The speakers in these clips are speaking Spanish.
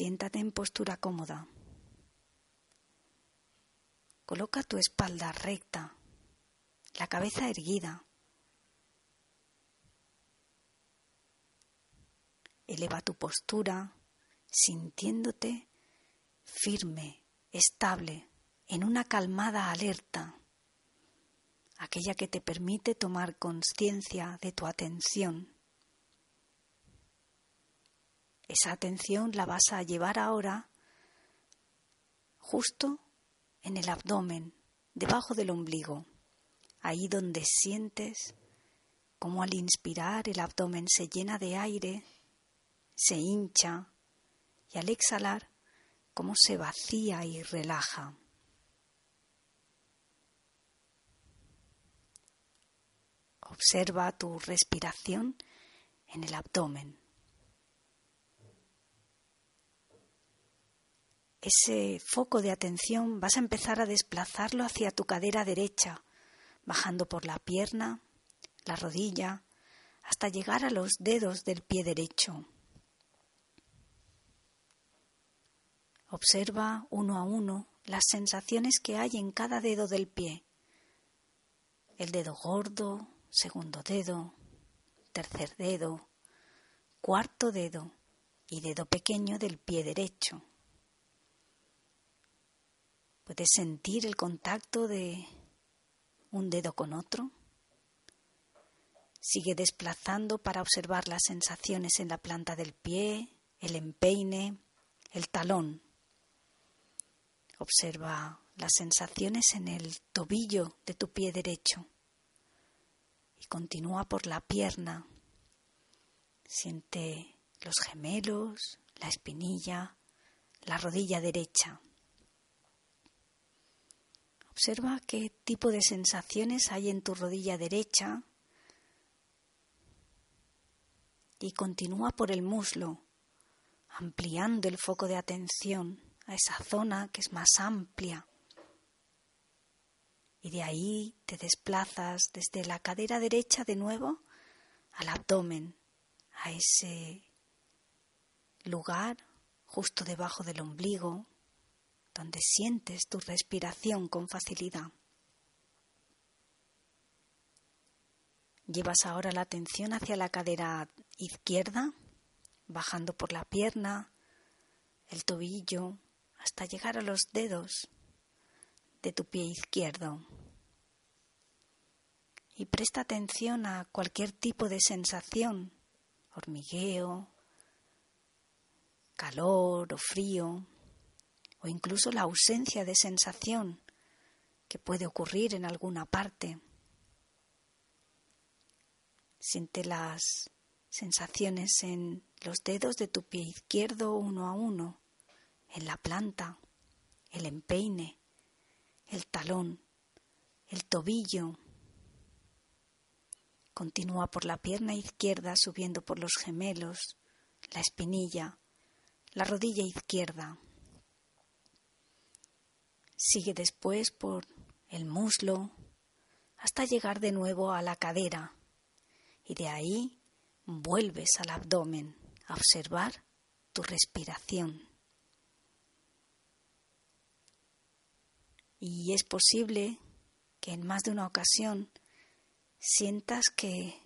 Siéntate en postura cómoda. Coloca tu espalda recta, la cabeza erguida. Eleva tu postura sintiéndote firme, estable, en una calmada alerta, aquella que te permite tomar conciencia de tu atención. Esa atención la vas a llevar ahora justo en el abdomen, debajo del ombligo, ahí donde sientes como al inspirar el abdomen se llena de aire, se hincha y al exhalar como se vacía y relaja. Observa tu respiración en el abdomen. Ese foco de atención vas a empezar a desplazarlo hacia tu cadera derecha, bajando por la pierna, la rodilla, hasta llegar a los dedos del pie derecho. Observa uno a uno las sensaciones que hay en cada dedo del pie. El dedo gordo, segundo dedo, tercer dedo, cuarto dedo y dedo pequeño del pie derecho. ¿Puedes sentir el contacto de un dedo con otro? Sigue desplazando para observar las sensaciones en la planta del pie, el empeine, el talón. Observa las sensaciones en el tobillo de tu pie derecho y continúa por la pierna. Siente los gemelos, la espinilla, la rodilla derecha. Observa qué tipo de sensaciones hay en tu rodilla derecha y continúa por el muslo, ampliando el foco de atención a esa zona que es más amplia. Y de ahí te desplazas desde la cadera derecha de nuevo al abdomen, a ese lugar justo debajo del ombligo, donde sientes tu respiración con facilidad. Llevas ahora la atención hacia la cadera izquierda, bajando por la pierna, el tobillo, hasta llegar a los dedos de tu pie izquierdo. Y presta atención a cualquier tipo de sensación, hormigueo, calor o frío, o incluso la ausencia de sensación que puede ocurrir en alguna parte. Siente las sensaciones en los dedos de tu pie izquierdo uno a uno, en la planta, el empeine, el talón, el tobillo. Continúa por la pierna izquierda subiendo por los gemelos, la espinilla, la rodilla izquierda. Sigue después por el muslo hasta llegar de nuevo a la cadera y de ahí vuelves al abdomen a observar tu respiración. Y es posible que en más de una ocasión sientas que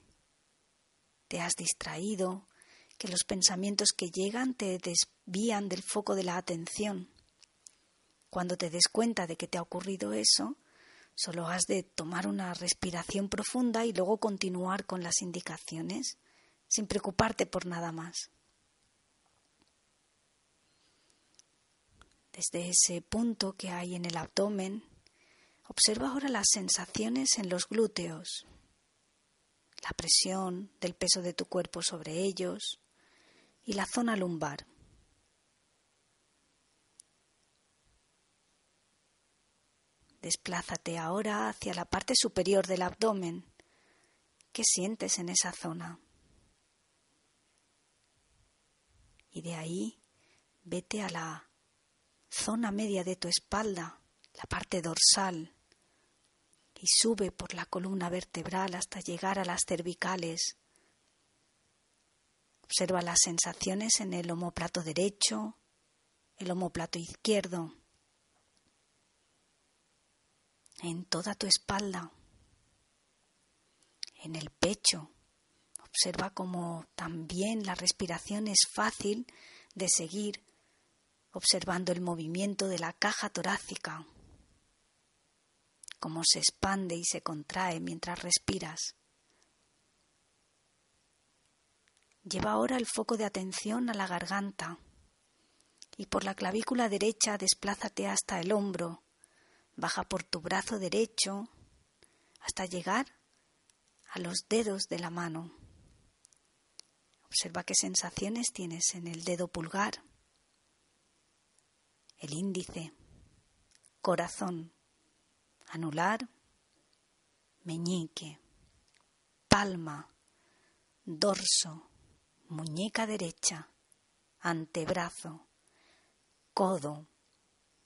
te has distraído, que los pensamientos que llegan te desvían del foco de la atención. Cuando te des cuenta de que te ha ocurrido eso, solo has de tomar una respiración profunda y luego continuar con las indicaciones, sin preocuparte por nada más. Desde ese punto que hay en el abdomen, observa ahora las sensaciones en los glúteos, la presión del peso de tu cuerpo sobre ellos y la zona lumbar. Desplázate ahora hacia la parte superior del abdomen. ¿Qué sientes en esa zona? Y de ahí vete a la zona media de tu espalda, la parte dorsal, y sube por la columna vertebral hasta llegar a las cervicales. Observa las sensaciones en el homóplato derecho, el omóplato izquierdo, en toda tu espalda, en el pecho. Observa cómo también la respiración es fácil de seguir observando el movimiento de la caja torácica, cómo se expande y se contrae mientras respiras. Lleva ahora el foco de atención a la garganta y por la clavícula derecha desplázate hasta el hombro, baja por tu brazo derecho hasta llegar a los dedos de la mano. Observa qué sensaciones tienes en el dedo pulgar, el índice, corazón, anular, meñique, palma, dorso, muñeca derecha, antebrazo, codo,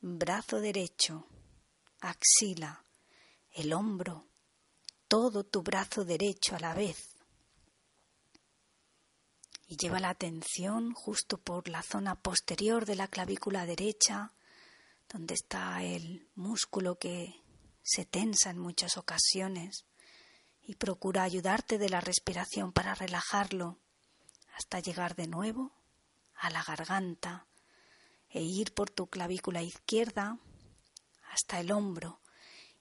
brazo derecho, axila, el hombro, todo tu brazo derecho a la vez. Y lleva la atención justo por la zona posterior de la clavícula derecha, donde está el músculo que se tensa en muchas ocasiones, y procura ayudarte de la respiración para relajarlo hasta llegar de nuevo a la garganta e ir por tu clavícula izquierda hasta el hombro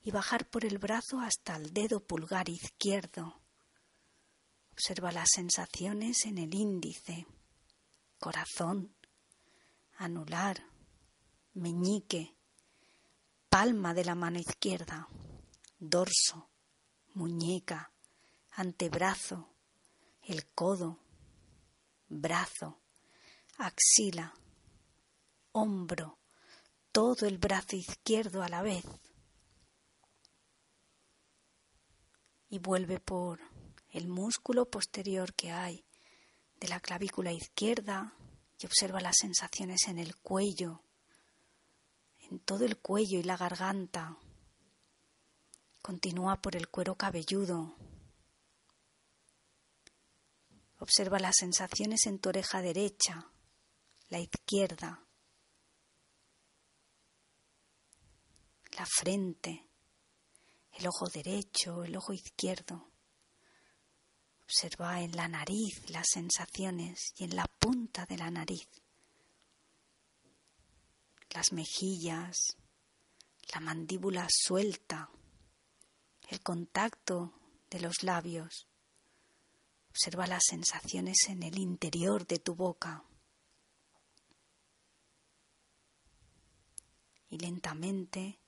y bajar por el brazo hasta el dedo pulgar izquierdo. Observa las sensaciones en el índice, corazón, anular, meñique, palma de la mano izquierda, dorso, muñeca, antebrazo, el codo, brazo, axila, hombro, todo el brazo izquierdo a la vez. Y vuelve por el músculo posterior que hay de la clavícula izquierda y observa las sensaciones en el cuello, en todo el cuello y la garganta. Continúa por el cuero cabelludo. Observa las sensaciones en tu oreja derecha, la izquierda, la frente, el ojo derecho, el ojo izquierdo. Observa en la nariz las sensaciones y en la punta de la nariz, las mejillas, la mandíbula suelta, el contacto de los labios. Observa las sensaciones en el interior de tu boca. Y lentamente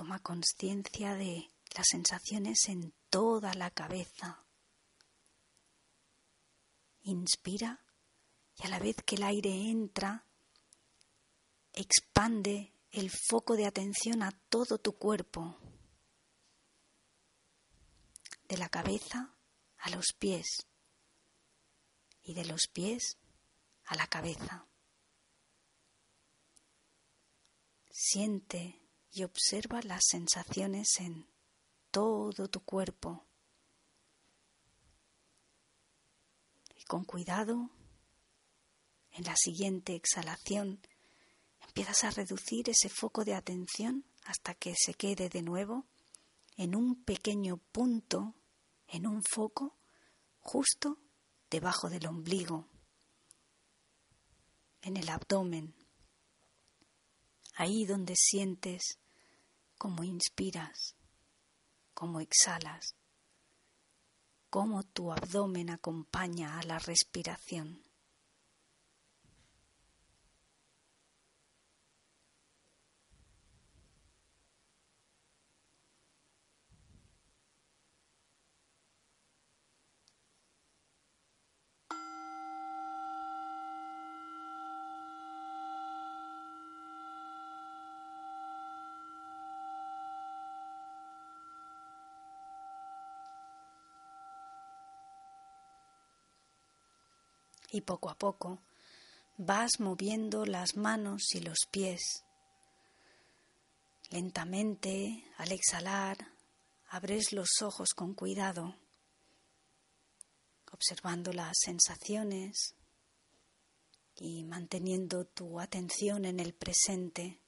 Toma conciencia de las sensaciones en toda la cabeza. Inspira y a la vez que el aire entra, expande el foco de atención a todo tu cuerpo, de la cabeza a los pies y de los pies a la cabeza. Siente y observa las sensaciones en todo tu cuerpo. Y con cuidado, en la siguiente exhalación, empiezas a reducir ese foco de atención hasta que se quede de nuevo en un pequeño punto, en un foco, justo debajo del ombligo, en el abdomen, ahí donde sientes cómo inspiras, cómo exhalas, cómo tu abdomen acompaña a la respiración. Y poco a poco vas moviendo las manos y los pies. Lentamente, al exhalar, abres los ojos con cuidado, observando las sensaciones y manteniendo tu atención en el presente,